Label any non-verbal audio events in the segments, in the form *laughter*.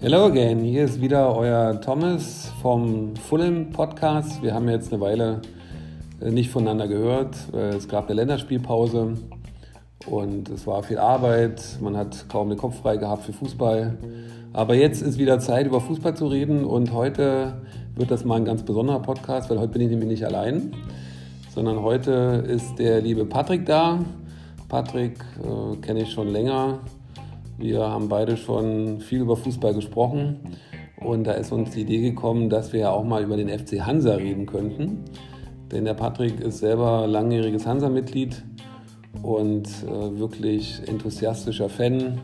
Hello again, hier ist wieder euer Thomas vom Fulham Podcast. Wir haben jetzt eine Weile äh, nicht voneinander gehört. Es gab eine Länderspielpause und es war viel Arbeit. Man hat kaum den Kopf frei gehabt für Fußball. Aber jetzt ist wieder Zeit, über Fußball zu reden und heute wird das mal ein ganz besonderer Podcast, weil heute bin ich nämlich nicht allein, sondern heute ist der liebe Patrick da. Patrick äh, kenne ich schon länger. Wir haben beide schon viel über Fußball gesprochen und da ist uns die Idee gekommen, dass wir ja auch mal über den FC Hansa reden könnten. Denn der Patrick ist selber langjähriges Hansa-Mitglied und äh, wirklich enthusiastischer Fan,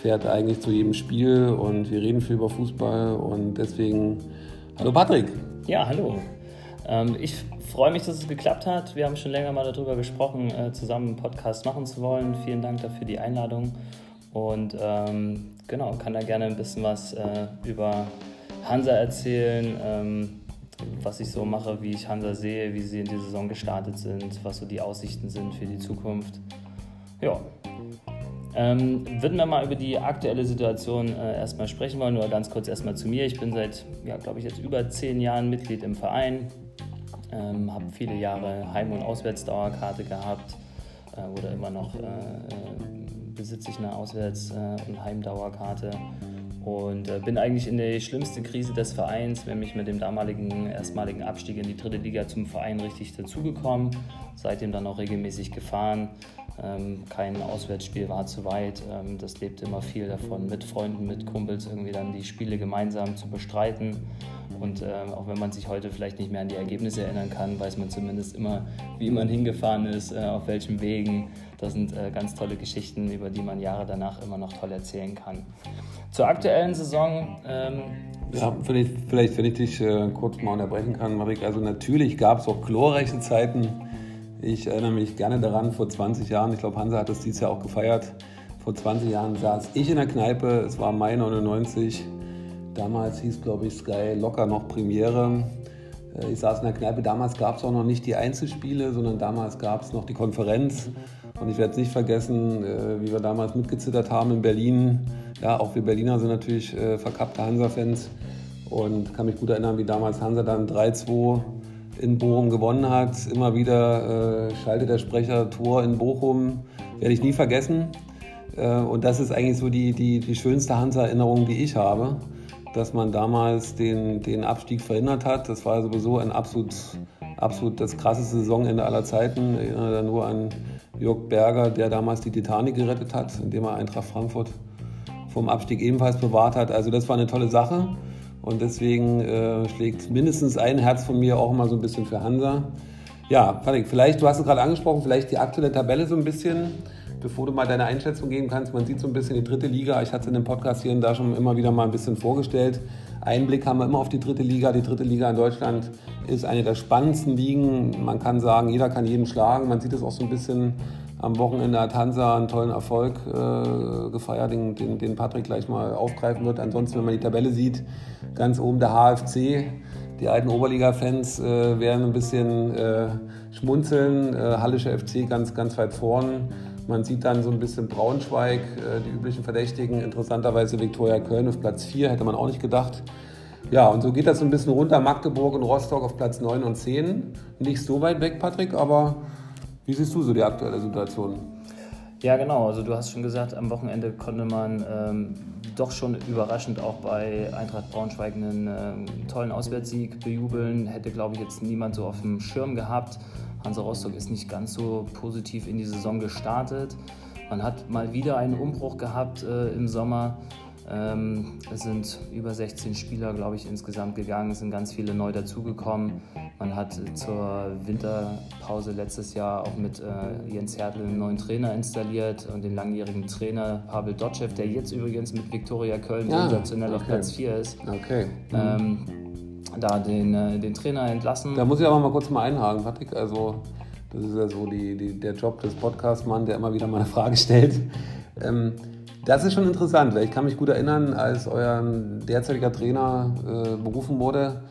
fährt eigentlich zu jedem Spiel und wir reden viel über Fußball und deswegen, hallo Patrick. Ja, hallo. Ähm, ich freue mich, dass es geklappt hat. Wir haben schon länger mal darüber gesprochen, äh, zusammen einen Podcast machen zu wollen. Vielen Dank dafür die Einladung und ähm, genau, kann da gerne ein bisschen was äh, über Hansa erzählen. Ähm, was ich so mache, wie ich Hansa sehe, wie sie in die Saison gestartet sind, was so die Aussichten sind für die Zukunft. Ja. Ähm, würden wir mal über die aktuelle Situation äh, erstmal sprechen wollen, nur ganz kurz erstmal zu mir. Ich bin seit, ja, glaube ich, jetzt über zehn Jahren Mitglied im Verein, ähm, habe viele Jahre Heim- und Auswärtsdauerkarte gehabt äh, oder immer noch äh, äh besitze ich eine Auswärts- äh, und Heimdauerkarte und äh, bin eigentlich in die schlimmste Krise des Vereins, nämlich mit dem damaligen erstmaligen Abstieg in die dritte Liga zum Verein richtig dazugekommen. Seitdem dann auch regelmäßig gefahren. Ähm, kein Auswärtsspiel war zu weit. Ähm, das lebte immer viel davon, mit Freunden, mit Kumpels irgendwie dann die Spiele gemeinsam zu bestreiten. Und äh, auch wenn man sich heute vielleicht nicht mehr an die Ergebnisse erinnern kann, weiß man zumindest immer, wie man hingefahren ist, äh, auf welchen Wegen. Das sind äh, ganz tolle Geschichten, über die man Jahre danach immer noch toll erzählen kann. Zur aktuellen Saison. Ähm, ja, vielleicht, vielleicht, wenn ich dich äh, kurz mal unterbrechen kann, Marik. Also, natürlich gab es auch glorreiche Zeiten. Ich erinnere mich gerne daran, vor 20 Jahren, ich glaube, Hansa hat das dieses Jahr auch gefeiert. Vor 20 Jahren saß ich in der Kneipe, es war Mai 99. Damals hieß, glaube ich, Sky locker noch Premiere. Äh, ich saß in der Kneipe, damals gab es auch noch nicht die Einzelspiele, sondern damals gab es noch die Konferenz. Und ich werde es nicht vergessen, äh, wie wir damals mitgezittert haben in Berlin. Ja, auch wir Berliner sind natürlich äh, verkappte Hansa-Fans und kann mich gut erinnern, wie damals Hansa dann 3-2 in Bochum gewonnen hat. Immer wieder äh, schaltet der Sprecher Tor in Bochum. Werde ich nie vergessen. Äh, und das ist eigentlich so die, die, die schönste Hansa-Erinnerung, die ich habe, dass man damals den, den Abstieg verhindert hat. Das war sowieso ein absolut, absolut das krasseste Saisonende aller Zeiten. Ich erinnere da nur an Jörg Berger, der damals die Titanic gerettet hat, indem er Eintracht Frankfurt vom Abstieg ebenfalls bewahrt hat. Also das war eine tolle Sache und deswegen äh, schlägt mindestens ein Herz von mir auch immer so ein bisschen für Hansa. Ja, Patrick, vielleicht, du hast es gerade angesprochen, vielleicht die aktuelle Tabelle so ein bisschen, bevor du mal deine Einschätzung geben kannst. Man sieht so ein bisschen die dritte Liga. Ich hatte es in dem Podcast hier und da schon immer wieder mal ein bisschen vorgestellt. Einblick haben wir immer auf die dritte Liga. Die dritte Liga in Deutschland ist eine der spannendsten Ligen. Man kann sagen, jeder kann jeden schlagen. Man sieht es auch so ein bisschen am Wochenende hat Hansa einen tollen Erfolg äh, gefeiert, den, den, den, Patrick gleich mal aufgreifen wird. Ansonsten, wenn man die Tabelle sieht, ganz oben der HFC. Die alten Oberliga-Fans äh, werden ein bisschen äh, schmunzeln. Äh, Hallische FC ganz, ganz weit vorn. Man sieht dann so ein bisschen Braunschweig, äh, die üblichen Verdächtigen. Interessanterweise Viktoria Köln auf Platz 4, hätte man auch nicht gedacht. Ja, und so geht das so ein bisschen runter. Magdeburg und Rostock auf Platz 9 und 10. Nicht so weit weg, Patrick, aber wie siehst du so die aktuelle Situation? Ja, genau. Also du hast schon gesagt, am Wochenende konnte man ähm, doch schon überraschend auch bei Eintracht Braunschweig einen ähm, tollen Auswärtssieg bejubeln. Hätte, glaube ich, jetzt niemand so auf dem Schirm gehabt. Hansa Rostock ist nicht ganz so positiv in die Saison gestartet. Man hat mal wieder einen Umbruch gehabt äh, im Sommer. Ähm, es sind über 16 Spieler, glaube ich, insgesamt gegangen. Es sind ganz viele neu dazugekommen. Man hat zur Winterpause letztes Jahr auch mit äh, Jens Hertel einen neuen Trainer installiert und den langjährigen Trainer Pavel Dotschew, der jetzt übrigens mit Viktoria Köln ja, sensationell okay. auf Platz 4 ist. Okay. Ähm, da den, äh, den Trainer entlassen. Da muss ich aber mal kurz mal einhaken, Patrick. Also, das ist ja so die, die, der Job des Podcast-Mann, der immer wieder mal eine Frage stellt. Ähm, das ist schon interessant, weil ich kann mich gut erinnern, als euer derzeitiger Trainer äh, berufen wurde,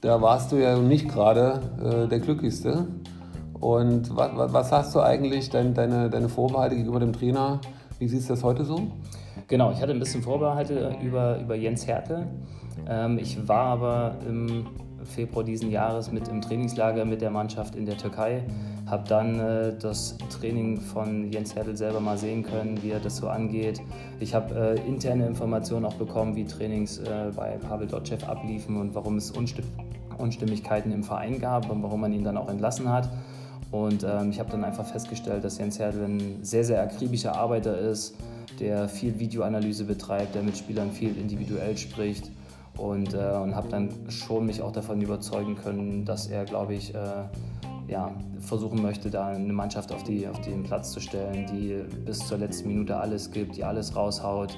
da warst du ja nicht gerade äh, der Glücklichste. Und was, was hast du eigentlich, dein, deine, deine Vorbehalte gegenüber dem Trainer? Wie siehst du das heute so? Genau, ich hatte ein bisschen Vorbehalte über, über Jens Hertel. Ähm, ich war aber im Februar diesen Jahres mit im Trainingslager mit der Mannschaft in der Türkei, habe dann äh, das Training von Jens Hertel selber mal sehen können, wie er das so angeht. Ich habe äh, interne Informationen auch bekommen, wie Trainings äh, bei Pavel Dotschew abliefen und warum es Unstimm Unstimmigkeiten im Verein gab und warum man ihn dann auch entlassen hat. Und ähm, ich habe dann einfach festgestellt, dass Jens Hertel ein sehr, sehr akribischer Arbeiter ist, der viel Videoanalyse betreibt, der mit Spielern viel individuell spricht und, äh, und habe dann schon mich auch davon überzeugen können, dass er, glaube ich, äh, ja, versuchen möchte, da eine Mannschaft auf, die, auf den Platz zu stellen, die bis zur letzten Minute alles gibt, die alles raushaut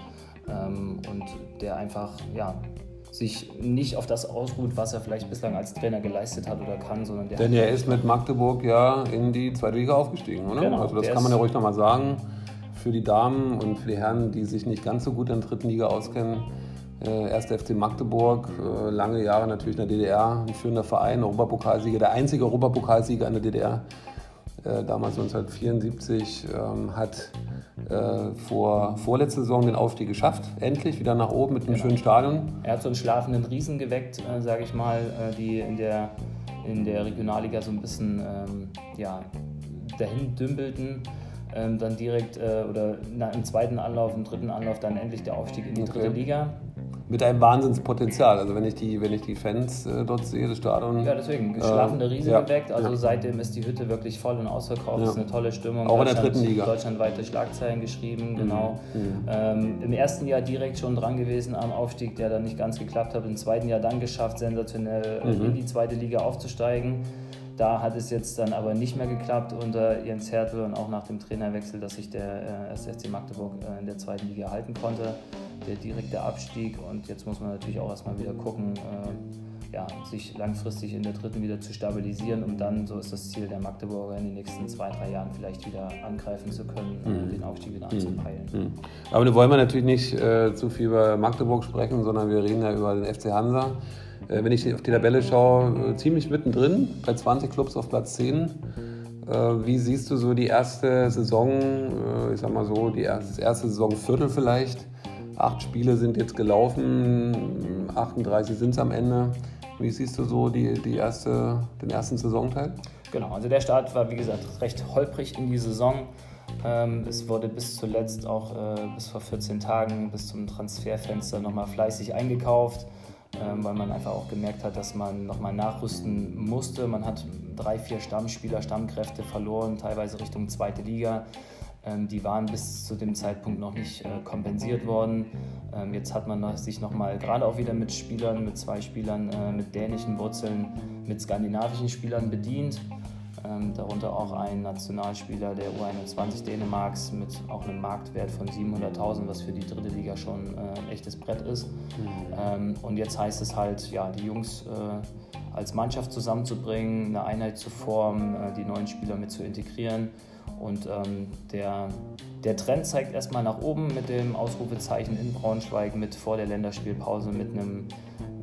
ähm, und der einfach ja, sich nicht auf das ausruht, was er vielleicht bislang als Trainer geleistet hat oder kann, sondern der Denn er ist mit Magdeburg ja in die zweite Liga aufgestiegen, oder? Genau, also das kann man ja ruhig nochmal sagen. Für die Damen und für die Herren, die sich nicht ganz so gut in der dritten Liga auskennen, erster FC Magdeburg, äh, lange Jahre natürlich in der DDR, ein führender Verein, Europapokalsieger, der einzige Europapokalsieger in der DDR, äh, damals 1974, ähm, hat äh, vor vorletzter Saison den Aufstieg geschafft, endlich wieder nach oben mit einem genau. schönen Stadion. Er hat so einen schlafenden Riesen geweckt, äh, sage ich mal, äh, die in der, in der Regionalliga so ein bisschen ähm, ja, dahin dümpelten ähm, dann direkt äh, oder na, im zweiten Anlauf, im dritten Anlauf dann endlich der Aufstieg in die okay. dritte Liga. Mit einem Wahnsinnspotenzial. Also wenn ich die, wenn ich die Fans äh, dort sehe, das Stadion. Ja, deswegen, geschlafene äh, Riese ja, geweckt. Also ja. seitdem ist die Hütte wirklich voll und ausverkauft. Ja. Das ist eine tolle Stimmung. Auch in der dritten Liga. Deutschlandweite Schlagzeilen geschrieben, mhm. genau. Mhm. Ähm, Im ersten Jahr direkt schon dran gewesen am Aufstieg, der dann nicht ganz geklappt hat. Im zweiten Jahr dann geschafft, sensationell mhm. in die zweite Liga aufzusteigen. Da hat es jetzt dann aber nicht mehr geklappt unter Jens Hertel und auch nach dem Trainerwechsel, dass sich der äh, SSC Magdeburg äh, in der zweiten Liga halten konnte. Der direkte Abstieg und jetzt muss man natürlich auch erstmal wieder gucken, äh, ja, sich langfristig in der dritten wieder zu stabilisieren, um dann, so ist das Ziel der Magdeburger, in den nächsten zwei, drei Jahren vielleicht wieder angreifen zu können, mhm. den Aufstieg wieder anzupeilen. Mhm. Aber da wollen wir natürlich nicht äh, zu viel über Magdeburg sprechen, sondern wir reden ja über den FC Hansa. Äh, wenn ich auf die Tabelle schaue, äh, ziemlich mittendrin, bei 20 Clubs auf Platz 10. Äh, wie siehst du so die erste Saison, ich sag mal so, die erste, das erste Saisonviertel vielleicht? Acht Spiele sind jetzt gelaufen, 38 sind es am Ende. Wie siehst du so die, die erste, den ersten Saisonteil? Genau, also der Start war wie gesagt recht holprig in die Saison. Ähm, es wurde bis zuletzt auch bis vor 14 Tagen, bis zum Transferfenster nochmal fleißig eingekauft ähm, weil man einfach auch gemerkt hat, dass man nochmal nachrüsten musste. Man hat drei, vier Stammspieler, Stammkräfte verloren, teilweise Richtung zweite Liga. Ähm, die waren bis zu dem Zeitpunkt noch nicht äh, kompensiert worden. Ähm, jetzt hat man sich nochmal, gerade auch wieder mit Spielern, mit zwei Spielern äh, mit dänischen Wurzeln, mit skandinavischen Spielern bedient. Ähm, darunter auch ein Nationalspieler der U21 Dänemarks mit auch einem Marktwert von 700.000, was für die dritte Liga schon äh, ein echtes Brett ist. Mhm. Und jetzt heißt es halt, ja, die Jungs äh, als Mannschaft zusammenzubringen, eine Einheit zu formen, äh, die neuen Spieler mit zu integrieren. Und ähm, der, der Trend zeigt erstmal nach oben mit dem Ausrufezeichen in Braunschweig, mit vor der Länderspielpause, mit einem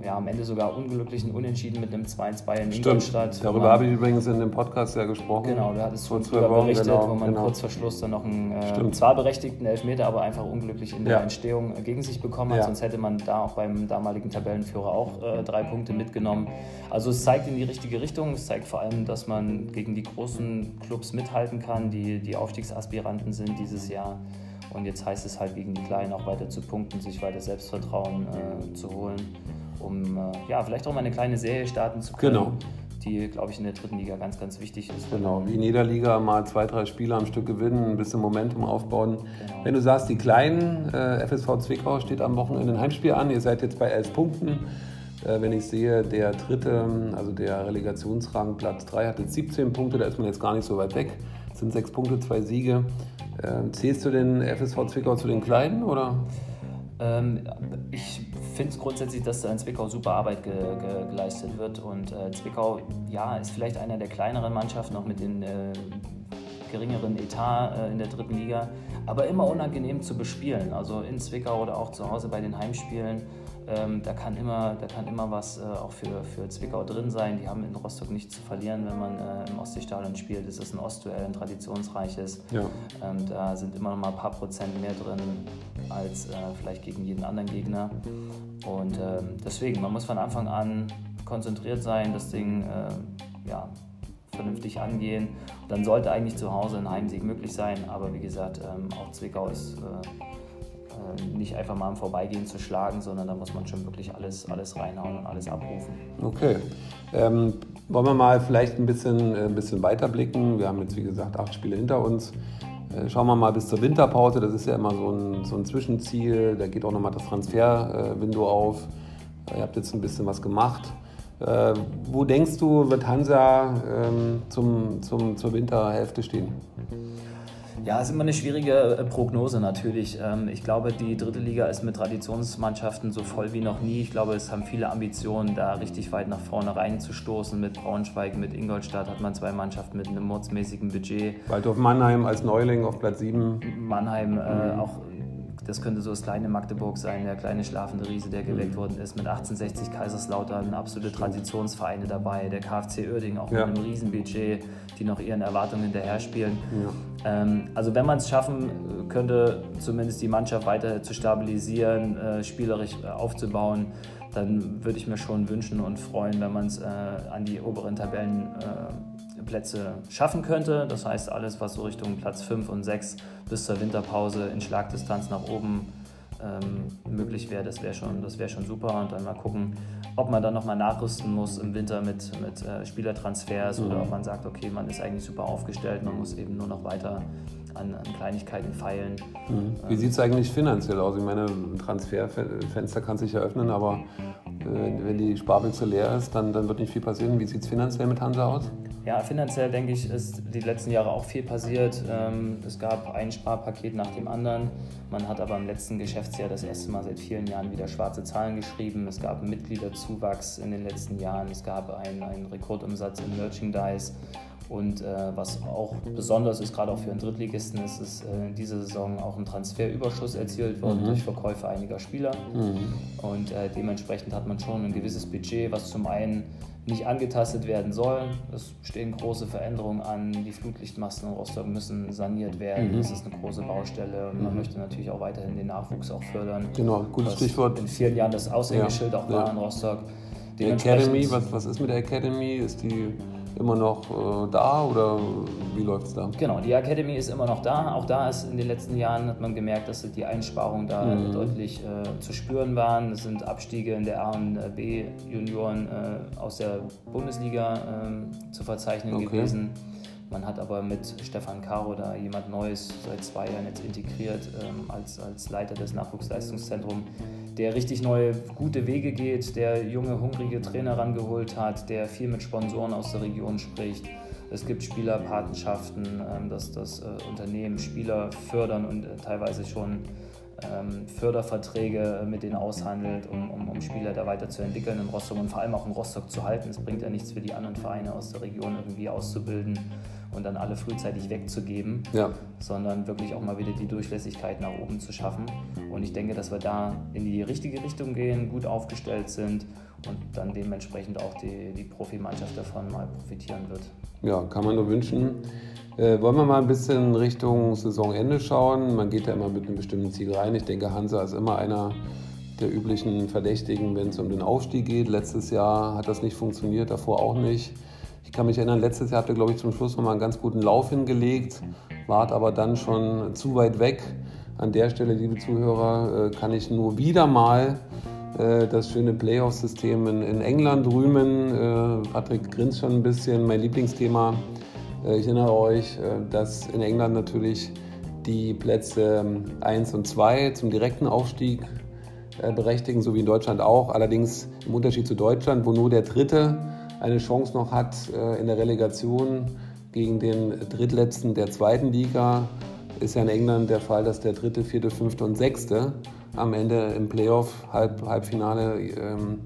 ja, am Ende sogar unglücklichen Unentschieden mit einem 2-2 in Ingolstadt. Darüber habe ich übrigens in dem Podcast ja gesprochen. Genau, da hattest du darüber berichtet, genau, wo man genau. kurz vor Schluss dann noch einen äh, zwar berechtigten Elfmeter, aber einfach unglücklich in der ja. Entstehung gegen sich bekommen hat. Ja. Sonst hätte man da auch beim damaligen Tabellenführer auch äh, drei Punkte mitgenommen. Also es zeigt in die richtige Richtung. Es zeigt vor allem, dass man gegen die großen Clubs mithalten kann, die die Aufstiegsaspiranten sind dieses Jahr. Und jetzt heißt es halt gegen die Kleinen auch weiter zu punkten, sich weiter Selbstvertrauen äh, zu holen um äh, ja, vielleicht auch mal eine kleine Serie starten zu können. Genau. Die, glaube ich, in der dritten Liga ganz, ganz wichtig ist. Genau, wie in jeder Liga mal zwei, drei Spiele am Stück gewinnen, ein bisschen Momentum aufbauen. Genau. Wenn du sagst, die Kleinen, äh, FSV Zwickau steht am Wochenende ein Heimspiel an, ihr seid jetzt bei elf Punkten. Äh, wenn ich sehe, der dritte, also der Relegationsrang Platz 3 hat jetzt 17 Punkte, da ist man jetzt gar nicht so weit weg. Es sind sechs Punkte, zwei Siege. Äh, zählst du den FSV Zwickau zu den Kleinen oder? Ähm, ich finde es grundsätzlich, dass da in Zwickau super Arbeit ge ge geleistet wird. Und äh, Zwickau, ja, ist vielleicht einer der kleineren Mannschaften, auch mit den äh, geringeren Etat äh, in der dritten Liga, aber immer unangenehm zu bespielen. Also in Zwickau oder auch zu Hause bei den Heimspielen Ähm, da, kann immer, da kann immer was äh, auch für, für Zwickau drin sein. Die haben in Rostock nichts zu verlieren, wenn man äh, im Ostseestadion spielt. Es ist ein Ostduell, ein traditionsreiches. Ja. Ähm, da sind immer noch mal ein paar Prozent mehr drin als äh, vielleicht gegen jeden anderen Gegner. Und ähm, deswegen, man muss von Anfang an konzentriert sein, das Ding äh, ja, vernünftig angehen. Dann sollte eigentlich zu Hause ein Heimsieg möglich sein. Aber wie gesagt, ähm, auch Zwickau ist äh, nicht einfach mal im Vorbeigehen zu schlagen, sondern da muss man schon wirklich alles, alles reinhauen und alles abrufen. Okay. Ähm, wollen wir mal vielleicht ein bisschen, äh, ein bisschen weiter blicken? Wir haben jetzt, wie gesagt, acht Spiele hinter uns. Äh, schauen wir mal bis zur Winterpause. Das ist ja immer so ein, so ein Zwischenziel. Da geht auch nochmal das Transferwindow auf. Ihr habt jetzt ein bisschen was gemacht. Äh, wo denkst du, wird Hansa ähm, zum, zum, zur Winterhälfte stehen? Ja, ist immer eine schwierige äh, Prognose natürlich. Ähm, ich glaube, die dritte Liga ist mit Traditionsmannschaften so voll wie noch nie. Ich glaube, es haben viele Ambitionen, da richtig weit nach vorne reinzustoßen. Mit Braunschweig, mit Ingolstadt hat man zwei Mannschaften mit einem mordsmäßigen Budget. Waldorf Mannheim als Neuling auf Platz 7. Mannheim äh, mhm. auch das könnte so das kleine Magdeburg sein, der kleine schlafende Riese, der geweckt mhm. worden ist. Mit 1860 Kaiserslautern absolute Traditionsvereine dabei. Der KfC Oerding auch ja. mit einem Riesenbudget, die noch ihren Erwartungen hinterher spielen. Ja. Ähm, also wenn man es schaffen könnte, zumindest die Mannschaft weiter zu stabilisieren, äh, spielerisch äh, aufzubauen, dann würde ich mir schon wünschen und freuen, wenn man es äh, an die oberen Tabellen äh, Plätze schaffen könnte. Das heißt, alles, was so Richtung Platz 5 und 6 bis zur Winterpause in Schlagdistanz nach oben ähm, möglich wäre, das wäre schon, wär schon super. Und dann mal gucken, ob man dann nochmal nachrüsten muss im Winter mit, mit äh, Spielertransfers mhm. oder ob man sagt, okay, man ist eigentlich super aufgestellt, man muss eben nur noch weiter an, an Kleinigkeiten feilen. Mhm. Wie ähm, sieht es eigentlich finanziell aus? Ich meine, ein Transferfenster kann sich eröffnen, aber äh, wenn die Sparbüchse leer ist, dann, dann wird nicht viel passieren. Wie sieht es finanziell mit Hansa aus? Ja, finanziell denke ich, ist die letzten Jahre auch viel passiert. Ähm, es gab ein Sparpaket nach dem anderen. Man hat aber im letzten Geschäftsjahr das erste Mal seit vielen Jahren wieder schwarze Zahlen geschrieben. Es gab Mitgliederzuwachs in den letzten Jahren. Es gab einen, einen Rekordumsatz im Merchandise. Und äh, was auch besonders ist, gerade auch für einen Drittligisten, ist es äh, in dieser Saison auch ein Transferüberschuss erzielt worden mhm. durch Verkäufe einiger Spieler. Mhm. Und äh, dementsprechend hat man schon ein gewisses Budget, was zum einen nicht angetastet werden soll. Es stehen große Veränderungen an. Die Flutlichtmasten in Rostock müssen saniert werden. Mhm. Das ist eine große Baustelle. Und man mhm. möchte natürlich auch weiterhin den Nachwuchs auch fördern. Genau, gutes Stichwort. In vielen Jahren das Aushängeschild ja. auch war ja. in Rostock. Die Academy, was, was ist mit der Academy? Ist die immer noch äh, da oder wie läuft es da? Genau, die Academy ist immer noch da. Auch da ist in den letzten Jahren hat man gemerkt, dass die Einsparungen da mhm. deutlich äh, zu spüren waren. Es sind Abstiege in der A und B Junioren äh, aus der Bundesliga ähm, zu verzeichnen okay. gewesen. Man hat aber mit Stefan Caro da jemand Neues seit zwei Jahren jetzt integriert ähm, als, als Leiter des Nachwuchsleistungszentrums, der richtig neue, gute Wege geht, der junge, hungrige Trainer rangeholt hat, der viel mit Sponsoren aus der Region spricht. Es gibt Spielerpatenschaften, ähm, dass das äh, Unternehmen Spieler fördern und äh, teilweise schon ähm, Förderverträge mit denen aushandelt, um, um, um, Spieler da weiterzuentwickeln in Rostock und vor allem auch in Rostock zu halten. Es bringt ja nichts für die anderen Vereine aus der Region irgendwie auszubilden und dann alle frühzeitig wegzugeben, ja. sondern wirklich auch mal wieder die Durchlässigkeit nach oben zu schaffen. Und ich denke, dass wir da in die richtige Richtung gehen, gut aufgestellt sind und dann dementsprechend auch die, die Profimannschaft davon mal profitieren wird. Ja, kann man nur wünschen. Äh, wollen wir mal ein bisschen Richtung Saisonende schauen? Man geht ja immer mit einem bestimmten Ziel rein. Ich denke, Hansa ist immer einer der üblichen Verdächtigen, wenn es um den Aufstieg geht. Letztes Jahr hat das nicht funktioniert, davor auch nicht. Ich kann mich erinnern, letztes Jahr habt ihr, glaube ich, zum Schluss nochmal einen ganz guten Lauf hingelegt, wart aber dann schon zu weit weg. An der Stelle, liebe Zuhörer, äh, kann ich nur wieder mal äh, das schöne Playoff-System in, England rühmen. Äh, Patrick grinst schon ein bisschen, mein Lieblingsthema. Ich erinnere euch, dass in England natürlich die Plätze 1 ähm, und 2 zum direkten Aufstieg berechtigen, so wie in Deutschland auch. Allerdings im Unterschied zu Deutschland, wo nur der dritte eine Chance noch hat äh, in der Relegation gegen den Drittletzten der zweiten Liga, ist ja in England der Fall, dass der dritte, vierte, fünfte und sechste am Ende im Playoff, Halb, Halbfinale, ähm,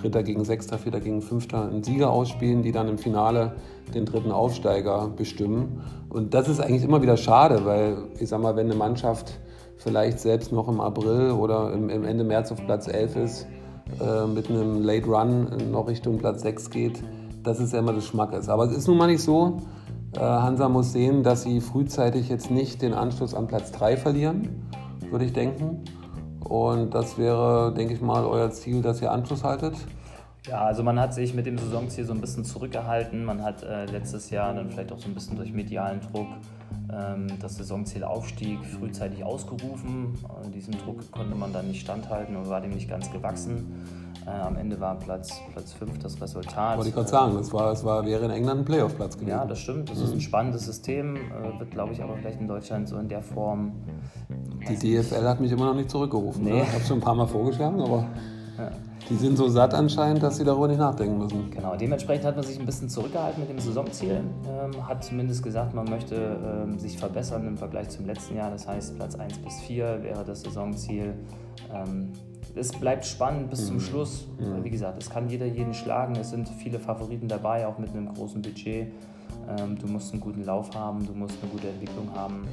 Dritter gegen Sechster, Vierter gegen Fünfter einen Sieger ausspielen, die dann im Finale den dritten Aufsteiger bestimmen. Und das ist eigentlich immer wieder schade, weil ich sag mal, wenn eine Mannschaft vielleicht selbst noch im April oder im, im Ende März auf Platz 11 ist, äh, mit einem Late Run noch Richtung Platz 6 geht, dass es ja immer das Schmack ist. Aber es ist nun mal nicht so. Äh, Hansa muss sehen, dass sie frühzeitig jetzt nicht den Anschluss an Platz 3 verlieren, würde ich denken. Und das wäre, denke ich mal, euer Ziel, dass ihr Anschluss haltet. Ja, also man hat sich mit dem Saisonziel so ein bisschen zurückgehalten. Man hat äh, letztes Jahr dann vielleicht auch so ein bisschen durch medialen Druck das Saisonziel Aufstieg frühzeitig ausgerufen. Diesem Druck konnte man dann nicht standhalten und war dem nicht ganz gewachsen. Äh, am Ende war Platz, Platz 5 das Resultat. Wollte ich gerade sagen, das, war, das war, wäre in England ein Playoff-Platz gewesen. Ja, das stimmt. Das mhm. ist ein spannendes System. Äh, wird, glaube ich, aber vielleicht in Deutschland so in der Form. Die DFL hat mich immer noch nicht zurückgerufen. Nee. Ne? Ich habe schon ein paar Mal vorgeschlagen, aber. Ja. Die sind so satt anscheinend, dass sie darüber nicht nachdenken müssen. Genau, dementsprechend hat man sich ein bisschen zurückgehalten mit dem Saisonziel. Ähm, hat zumindest gesagt, man möchte ähm, sich verbessern im Vergleich zum letzten Jahr. Das heißt, Platz 1 bis 4 wäre das Saisonziel. Ähm, es bleibt spannend bis mhm. zum Schluss. Mhm. Wie gesagt, es kann jeder jeden schlagen. Es sind viele Favoriten dabei, auch mit einem großen Budget. Ähm, du musst einen guten Lauf haben, du musst eine gute Entwicklung haben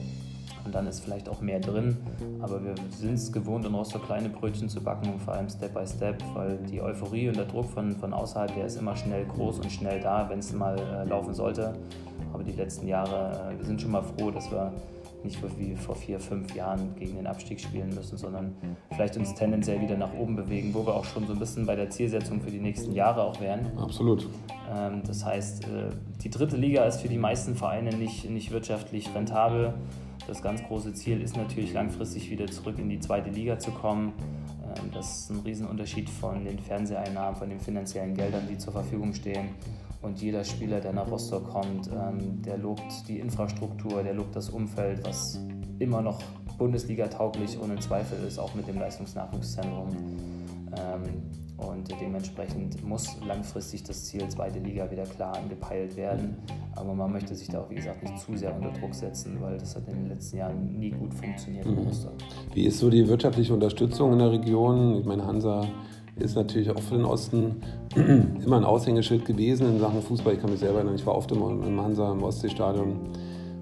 und dann ist vielleicht auch mehr drin. Aber wir sind es gewohnt, in Rostock kleine Brötchen zu backen, vor allem Step by Step, weil die Euphorie und der Druck von, von außerhalb, der ist immer schnell groß und schnell da, wenn es mal äh, laufen sollte. Aber die letzten Jahre, äh, wir sind schon mal froh, dass wir nicht wie vor vier, fünf Jahren gegen den Abstieg spielen müssen, sondern vielleicht uns tendenziell wieder nach oben bewegen, wo wir auch schon so ein bisschen bei der Zielsetzung für die nächsten Jahre auch wären. Absolut. Ähm, das heißt, äh, die dritte Liga ist für die meisten Vereine nicht, nicht wirtschaftlich rentabel. Das ganz große Ziel ist natürlich langfristig wieder zurück in die zweite Liga zu kommen. Ähm, das ist ein Riesenunterschied von den Fernseheinnahmen, von den finanziellen Geldern, die zur Verfügung stehen. Und jeder Spieler, der nach Rostock kommt, ähm, der lobt die Infrastruktur, der lobt das Umfeld, was immer noch Bundesliga tauglich ohne Zweifel ist, auch mit dem Leistungsnachwuchszentrum. Und dementsprechend muss langfristig das Ziel zweite Liga wieder klar angepeilt werden. Aber man möchte sich da auch, wie gesagt, nicht zu sehr unter Druck setzen, weil das hat in den letzten Jahren nie gut funktioniert mhm. Wie ist so die wirtschaftliche Unterstützung in der Region? Ich meine, Hansa ist natürlich auch für den Osten *clears throat* immer ein Aushängeschild gewesen in Sachen Fußball. Ich kann mich selber erinnern, ich war oft im, im Hansa im Ostseestadion.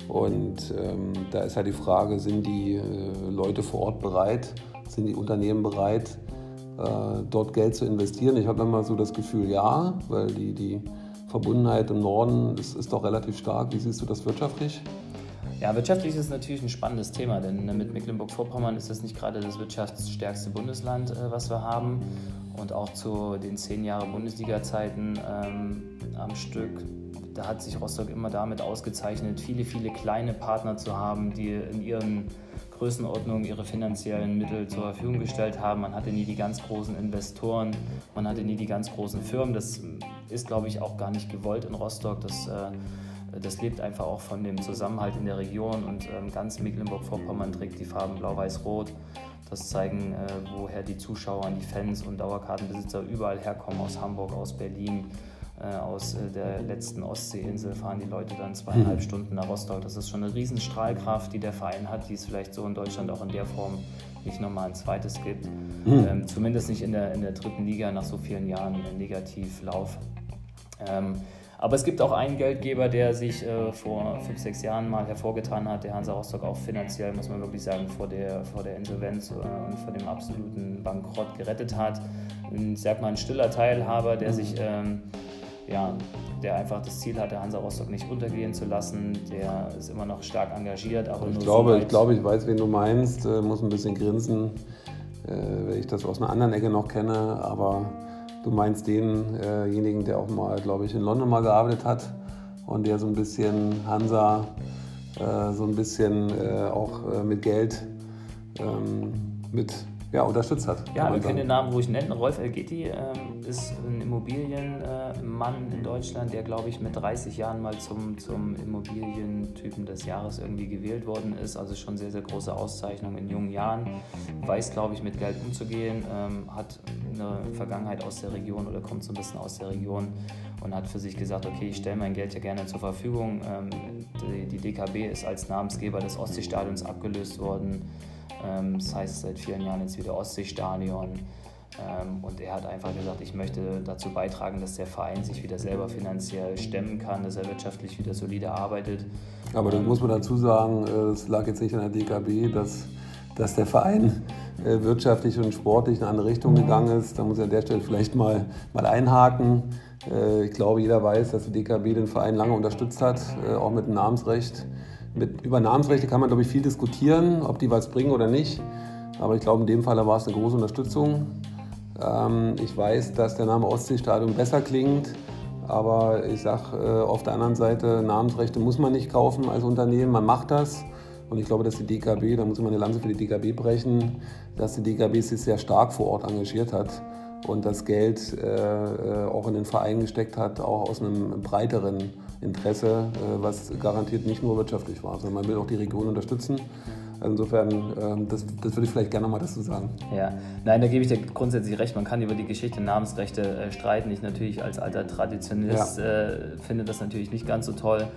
Und ähm, da ist halt die Frage, sind die äh, Leute vor Ort bereit, sind die Unternehmen bereit, dort Geld zu investieren. Ich habe immer so das Gefühl, ja, weil die, die Verbundenheit im Norden ist, ist doch relativ stark. Wie siehst du das wirtschaftlich? Ja, wirtschaftlich ist es natürlich ein spannendes Thema, denn mit Mecklenburg-Vorpommern ist das nicht gerade das wirtschaftsstärkste Bundesland, äh, was wir haben. Und auch zu den zehn Jahre Bundesliga-Zeiten ähm, am Stück, da hat sich Rostock immer damit ausgezeichnet, viele, viele kleine Partner zu haben, die in ihren Größenordnung ihre finanziellen Mittel zur Verfügung gestellt haben. Man hatte nie die ganz großen Investoren, man hatte nie die ganz großen Firmen. Das ist, glaube ich, auch gar nicht gewollt in Rostock. Das, äh, das lebt einfach auch von dem Zusammenhalt in der Region und ähm, ganz Mecklenburg-Vorpommern trägt die Farben blau-weiß-rot. Das zeigen, äh, woher die Zuschauer, die Fans und Dauerkartenbesitzer überall herkommen, aus Hamburg, aus Berlin, aus äh, der letzten Ostseeinsel fahren die Leute dann zweieinhalb mhm. Stunden nach Rostock. Das ist schon eine Riesenstrahlkraft, die der Verein hat, die es vielleicht so in Deutschland auch in der Form nicht nochmal ein zweites gibt. Mhm. Ähm, zumindest nicht in der, in der dritten Liga nach so vielen Jahren Negativlauf. Ähm, aber es gibt auch einen Geldgeber, der sich äh, vor fünf, sechs Jahren mal hervorgetan hat, der Hansa Rostock auch finanziell, muss man wirklich sagen, vor der, vor der Insolvenz äh, und vor dem absoluten Bankrott gerettet hat. Ich sag mal, ein stiller Teilhaber, der mhm. sich ähm, ja, der einfach das Ziel hatte, Hansa Rostock nicht untergehen zu lassen. Der ist immer noch stark engagiert, aber ich glaube, so ich glaube, ich weiß, wen du meinst. Äh, muss ein bisschen grinsen, äh, weil ich das aus einer anderen Ecke noch kenne. Aber du meinst denjenigen, der auch mal, glaube ich, in London mal gearbeitet hat und der so ein bisschen Hansa, äh, so ein bisschen äh, auch äh, mit Geld ähm, mit ja, unterstützt hat. Ja, wir können den Namen ruhig nennen. Rolf Elgetti ähm, ist ein Immobilienmann äh, in Deutschland, der, glaube ich, mit 30 Jahren mal zum, zum Immobilientypen des Jahres irgendwie gewählt worden ist. Also schon sehr, sehr große Auszeichnung in jungen Jahren. Weiß, glaube ich, mit Geld umzugehen, ähm, hat eine Vergangenheit aus der Region oder kommt so ein bisschen aus der Region und hat für sich gesagt, okay, ich stelle mein Geld ja gerne zur Verfügung. Ähm, die, die DKB ist als Namensgeber des Ostseestadions abgelöst worden. Ähm, das heißt seit vielen Jahren jetzt wieder Ostseestadion. Ähm, und er hat einfach gesagt, ich möchte dazu beitragen, dass der Verein sich wieder selber finanziell stemmen kann, dass er wirtschaftlich wieder solide arbeitet. Aber das ähm, muss man dazu sagen, äh, es lag jetzt nicht an der DKB, dass dass der Verein äh, wirtschaftlich und sportlich in eine andere Richtung gegangen ist. Da muss ich an der Stelle vielleicht mal, mal einhaken. Äh, ich glaube, jeder weiß, dass die DKB den Verein lange unterstützt hat, äh, auch mit dem Namensrecht. Mit, über Namensrechte kann man, glaube ich, viel diskutieren, ob die was bringen oder nicht. Aber ich glaube, in dem Fall war es eine große Unterstützung. Ähm, ich weiß, dass der Name Ostseestadion besser klingt. Aber ich sage äh, auf der anderen Seite, Namensrechte muss man nicht kaufen als Unternehmen. Man macht das. Und ich glaube, dass die DKB, da muss man eine Lanze für die DKB brechen, dass die DKB sich sehr stark vor Ort engagiert hat und das Geld äh, äh, auch in den Verein gesteckt hat, auch aus einem breiteren Interesse, äh, was garantiert nicht nur wirtschaftlich war, sondern man will auch die Region unterstützen. Also insofern, ähm, das, das würde ich vielleicht gerne nochmal dazu sagen. Ja, nein, da gebe ich dir grundsätzlich recht. Man kann über die Geschichte Namensrechte äh, streiten. Ich natürlich als alter Traditionalist ja. äh, finde das natürlich nicht ganz so toll.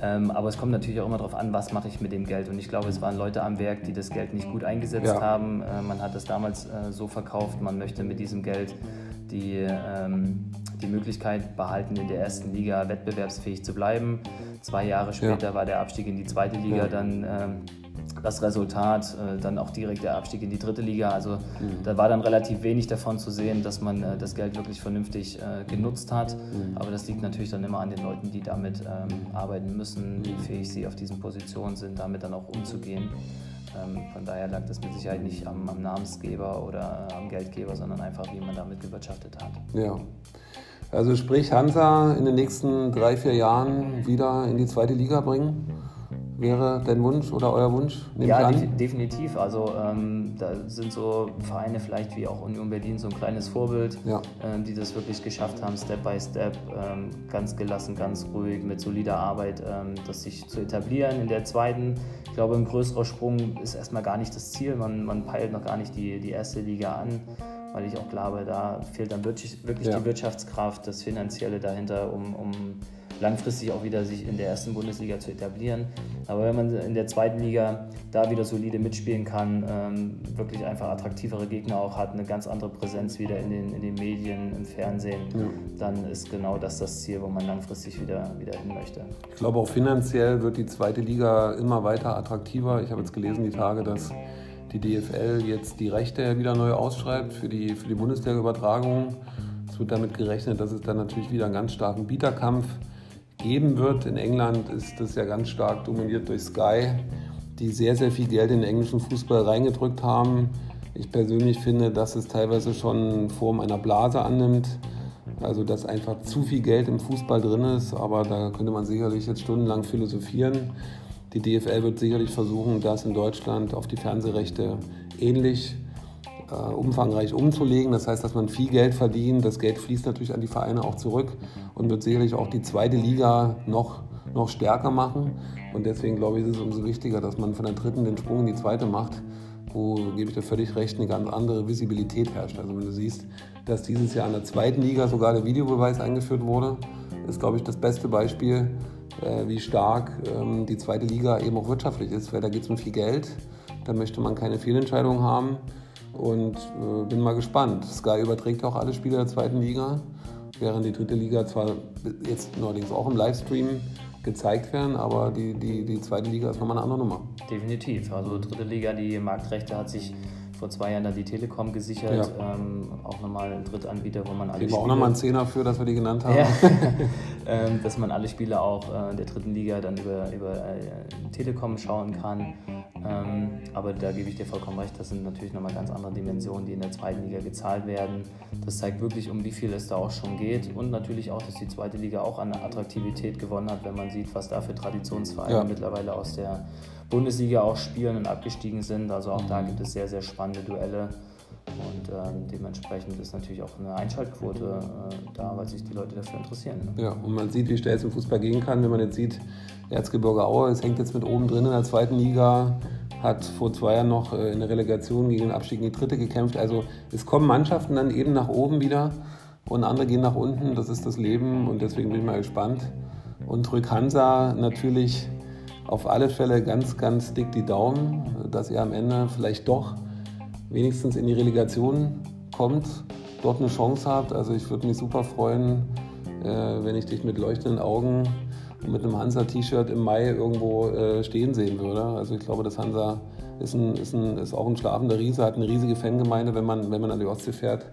Ähm, aber es kommt natürlich auch immer darauf an, was mache ich mit dem Geld. Und ich glaube, es waren Leute am Werk, die das Geld nicht gut eingesetzt ja. haben. Man hat es damals so verkauft, man möchte mit diesem Geld die, ähm, die Möglichkeit behalten, in der ersten Liga wettbewerbsfähig zu bleiben. Zwei Jahre später ja. war der Abstieg in die zweite Liga ja. dann. Ähm, das Resultat, äh, dann auch direkt der Abstieg in die dritte Liga. Also mhm. da war dann relativ wenig davon zu sehen, dass man äh, das Geld wirklich vernünftig äh, genutzt hat. Mhm. Aber das liegt natürlich dann immer an den Leuten, die damit ähm, arbeiten müssen, wie mhm. fähig sie auf diesen Positionen sind, damit dann auch umzugehen. Ähm, von daher lag das mit Sicherheit nicht am, am Namensgeber oder am Geldgeber, sondern einfach, wie man damit gewirtschaftet hat. Ja. Also sprich Hansa in den nächsten drei, vier Jahren wieder in die zweite Liga bringen? wäre dein Wunsch oder euer Wunsch? Ja, def definitiv. Also ähm, da sind so Vereine vielleicht wie auch Union Berlin so ein kleines Vorbild, ja. ähm, die das wirklich geschafft haben, Step by Step, ähm, ganz gelassen, ganz ruhig, mit solider Arbeit, ähm, das sich zu etablieren. In der zweiten, ich glaube, ein größerer Sprung ist erstmal gar nicht das Ziel. Man, man peilt noch gar nicht die, die erste Liga an weil ich auch glaube, da fehlt dann wirklich, wirklich ja. die Wirtschaftskraft, das Finanzielle dahinter, um, um langfristig auch wieder sich in der ersten Bundesliga zu etablieren. Aber wenn man in der zweiten Liga da wieder solide mitspielen kann, ähm, wirklich einfach attraktivere Gegner auch hat, eine ganz andere Präsenz wieder in den, in den Medien, im Fernsehen, ja. dann ist genau das das Ziel, wo man langfristig wieder, wieder hin möchte. Ich glaube auch finanziell wird die zweite Liga immer weiter attraktiver. Ich habe jetzt gelesen die Tage, dass die DFL jetzt die Rechte wieder neu ausschreibt für die, für die Bundesliga-Übertragung. Es wird damit gerechnet, dass es dann natürlich wieder einen ganz starken Bieterkampf gibt geben wird. In England ist das ja ganz stark dominiert durch Sky, die sehr, sehr viel Geld in den englischen Fußball reingedrückt haben. Ich persönlich finde, dass es teilweise schon Form einer Blase annimmt. Also, dass einfach zu viel Geld im Fußball drin ist. Aber da könnte man sicherlich jetzt stundenlang philosophieren. Die DFL wird sicherlich versuchen, das in Deutschland auf die Fernsehrechte ähnlich äh, umfangreich umzulegen. Das heißt, dass man viel Geld verdient. Das Geld fließt natürlich an die Vereine auch zurück und wird sicherlich auch die zweite Liga noch, noch stärker machen. Und deswegen glaube ich, ist es umso wichtiger, dass man von der dritten den Sprung in die zweite macht, wo, gebe ich dir völlig recht, eine ganz andere Visibilität herrscht. Also wenn du siehst, dass dieses Jahr in der zweiten Liga sogar der Videobeweis eingeführt wurde, ist, glaube ich, das beste Beispiel, äh, wie stark ähm, die zweite Liga eben auch wirtschaftlich ist, weil da geht es um viel Geld, da möchte man keine Fehlentscheidungen haben und äh, bin mal gespannt. Sky überträgt auch alle Spiele der zweiten Liga, während die dritte Liga zwar jetzt neuerdings auch im Livestream gezeigt werden, aber die, die, die zweite Liga ist nochmal eine andere Nummer. Definitiv. Also dritte Liga, die Marktrechte hat sich vor zwei Jahren dann die Telekom gesichert. Ja. Ähm, auch nochmal ein Drittanbieter, wo man alle Spiele... auch nochmal einen Zehner für, dass wir die genannt haben. Ja. *laughs* ähm, dass man alle Spiele auch äh, der dritten Liga dann über, über äh, Telekom schauen kann. Ähm, aber da gebe ich dir vollkommen recht, das sind natürlich nochmal ganz andere Dimensionen, die in der zweiten Liga gezahlt werden. Das zeigt wirklich, um wie viel es da auch schon geht und natürlich auch, dass die zweite Liga auch an Attraktivität gewonnen hat, wenn man sieht, was da für Traditionsvereine ja. mittlerweile aus der Bundesliga auch spielen und abgestiegen sind. Also auch da gibt es sehr, sehr spannende Duelle. Und ähm, dementsprechend ist natürlich auch eine Einschaltquote äh, da, weil sich die Leute dafür interessieren. Ne? Ja, und man sieht, wie schnell es im Fußball gehen kann, wenn man jetzt sieht, Erzgebirge Aue, es hängt jetzt mit oben drin in der zweiten Liga, hat vor zwei Jahren noch äh, in der Relegation gegen den Abstieg in die dritte gekämpft. Also es kommen Mannschaften dann eben nach oben wieder und andere gehen nach unten. Das ist das Leben und deswegen bin ich mal gespannt. Und Rück Hansa natürlich auf alle Fälle ganz, ganz dick die Daumen, dass ihr am Ende vielleicht doch wenigstens in die Relegation kommt, dort eine Chance habt. Also ich würde mich super freuen, äh, wenn ich dich mit leuchtenden Augen mit einem Hansa-T-Shirt im Mai irgendwo äh, stehen sehen würde. Also ich glaube, das Hansa ist, ein, ist, ein, ist auch ein schlafender Riese, hat eine riesige Fangemeinde, wenn man, wenn man an die Ostsee fährt.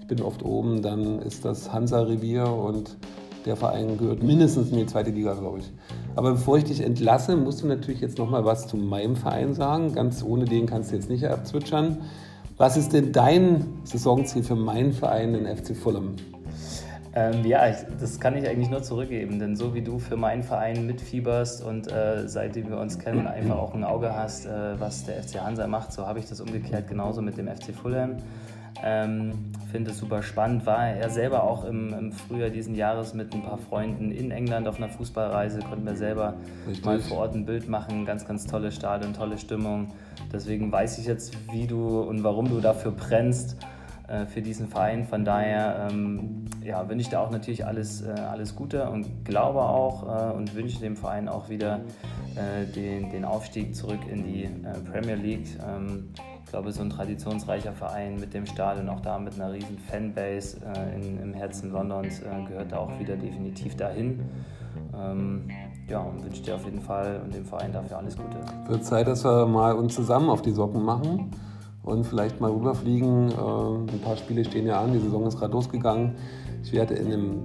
Ich bin oft oben, dann ist das Hansa-Revier und der Verein gehört mindestens in die zweite Liga, glaube ich. Aber bevor ich dich entlasse, musst du natürlich jetzt noch mal was zu meinem Verein sagen. Ganz ohne den kannst du jetzt nicht abzwitschern. Was ist denn dein Saisonziel für meinen Verein, den FC Fulham? Ähm, ja, ich, das kann ich eigentlich nur zurückgeben, denn so wie du für meinen Verein mitfieberst und äh, seitdem wir uns kennen, einfach auch ein Auge hast, äh, was der FC Hansa macht, so habe ich das umgekehrt genauso mit dem FC Fulham. Ähm, Finde es super spannend. War er selber auch im, im, Frühjahr diesen Jahres mit ein paar Freunden in England auf einer Fußballreise, konnten wir selber Richtig. mal vor Ort ein Bild machen. Ganz, ganz tolle Stadion, tolle Stimmung. Deswegen weiß ich jetzt, wie du und warum du dafür brennst äh, für diesen Verein. Von daher ähm, ja, wünsche ich dir auch natürlich alles, äh, alles Gute und glaube auch äh, und wünsche dem Verein auch wieder äh, den, den Aufstieg zurück in die äh, Premier League. Ähm, ich glaube, so ein traditionsreicher Verein mit dem Stadion, auch da mit einer riesen Fanbase äh, in, im Herzen Londons, gehört da auch wieder definitiv dahin. Ähm, ja, und wünsche dir auf jeden Fall und dem Verein dafür alles Gute. Wird Zeit, dass wir mal uns zusammen auf die Socken machen und vielleicht mal rüberfliegen. Äh, ein paar Spiele stehen ja an, die Saison ist gerade losgegangen. Ich werde in einem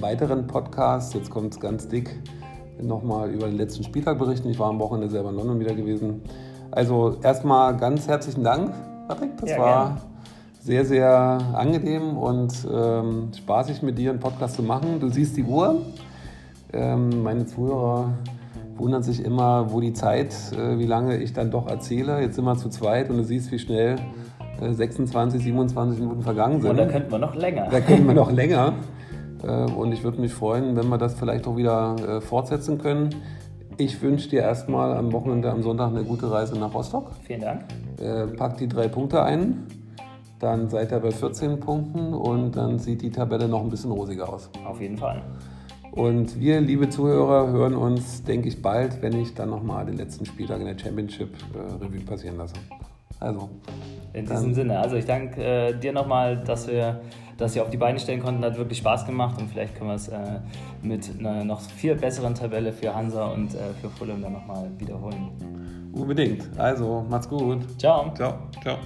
weiteren Podcast, jetzt kommt es ganz dick, nochmal über den letzten Spieltag berichten. Ich war am Wochenende selber in London wieder gewesen. Also erstmal ganz herzlichen Dank, Patrick. Das ja, war gerne. sehr, sehr angenehm und ähm, spaßig mit dir einen Podcast zu machen. Du siehst die Uhr. Ähm, meine Zuhörer wundern sich immer, wo die Zeit, äh, wie lange ich dann doch erzähle. Jetzt sind wir zu zweit und du siehst, wie schnell äh, 26, 27 Minuten vergangen sind. Und da könnten wir noch länger. Da könnten wir noch *laughs* länger. Äh, und ich würde mich freuen, wenn wir das vielleicht auch wieder äh, fortsetzen können. Ich wünsche dir erstmal am Wochenende, am Sonntag eine gute Reise nach Rostock. Vielen Dank. Äh, pack die drei Punkte ein. Dann seid ihr bei 14 Punkten und dann sieht die Tabelle noch ein bisschen rosiger aus. Auf jeden Fall. Und wir, liebe Zuhörer, hören uns, denke ich, bald, wenn ich dann nochmal den letzten Spieltag in der Championship äh, Revue passieren lasse. Also. In diesem Sinne, also ich danke äh, dir nochmal, dass wir das hier auf die Beine stellen konnten. Hat wirklich Spaß gemacht und vielleicht können wir es äh, mit einer noch viel besseren Tabelle für Hansa und äh, für Fulham dann nochmal wiederholen. Unbedingt. Also, macht's gut. Ciao. Ciao. Ciao.